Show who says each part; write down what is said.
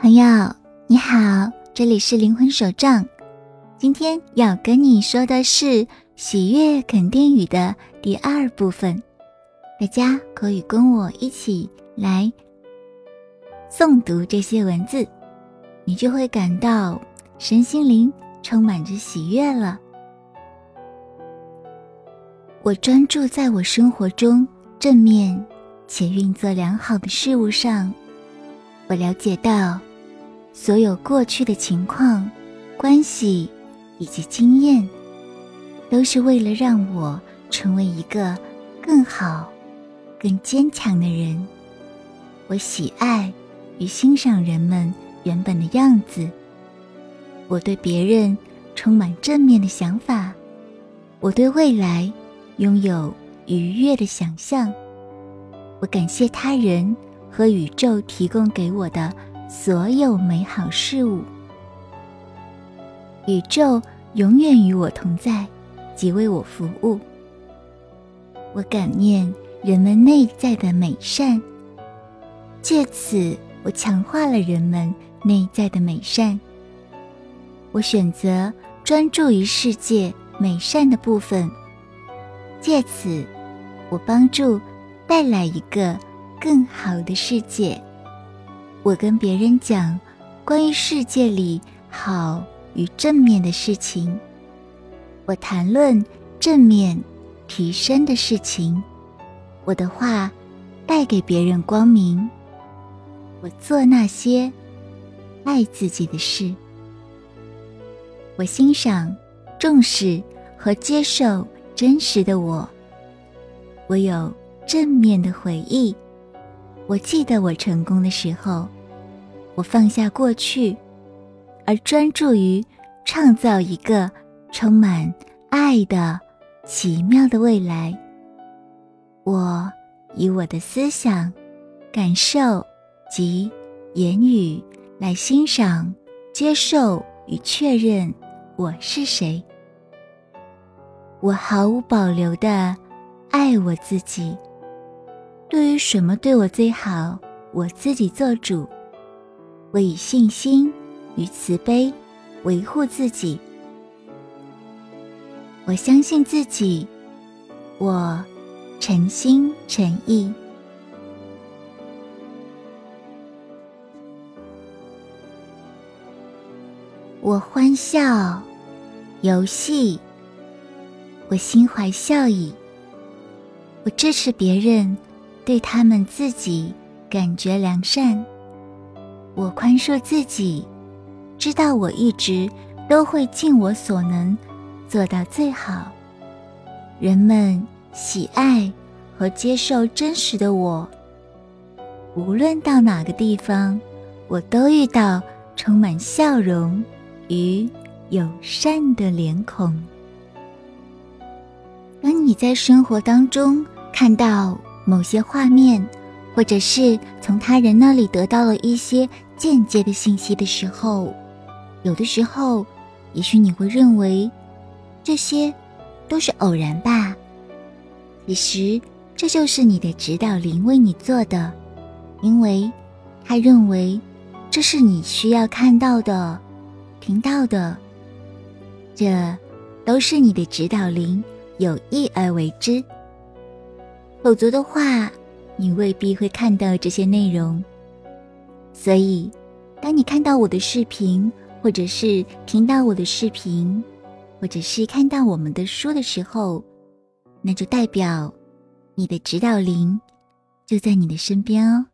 Speaker 1: 朋友你好，这里是灵魂手账。今天要跟你说的是喜悦肯定语的第二部分，大家可以跟我一起来诵读这些文字，你就会感到身心灵充满着喜悦了。我专注在我生活中正面且运作良好的事物上，我了解到。所有过去的情况、关系以及经验，都是为了让我成为一个更好、更坚强的人。我喜爱与欣赏人们原本的样子。我对别人充满正面的想法。我对未来拥有愉悦的想象。我感谢他人和宇宙提供给我的。所有美好事物，宇宙永远与我同在，即为我服务。我感念人们内在的美善，借此我强化了人们内在的美善。我选择专注于世界美善的部分，借此我帮助带来一个更好的世界。我跟别人讲关于世界里好与正面的事情，我谈论正面提升的事情，我的话带给别人光明。我做那些爱自己的事，我欣赏、重视和接受真实的我。我有正面的回忆。我记得我成功的时候，我放下过去，而专注于创造一个充满爱的奇妙的未来。我以我的思想、感受及言语来欣赏、接受与确认我是谁。我毫无保留的爱我自己。对于什么对我最好，我自己做主。我以信心与慈悲维护自己。我相信自己，我诚心诚意。我欢笑，游戏。我心怀笑意。我支持别人。对他们自己感觉良善，我宽恕自己，知道我一直都会尽我所能做到最好。人们喜爱和接受真实的我，无论到哪个地方，我都遇到充满笑容与友善的脸孔。当你在生活当中看到。某些画面，或者是从他人那里得到了一些间接的信息的时候，有的时候，也许你会认为这些都是偶然吧。其实这就是你的指导灵为你做的，因为他认为这是你需要看到的、听到的。这都是你的指导灵有意而为之。否则的话，你未必会看到这些内容。所以，当你看到我的视频，或者是听到我的视频，或者是看到我们的书的时候，那就代表你的指导灵就在你的身边哦。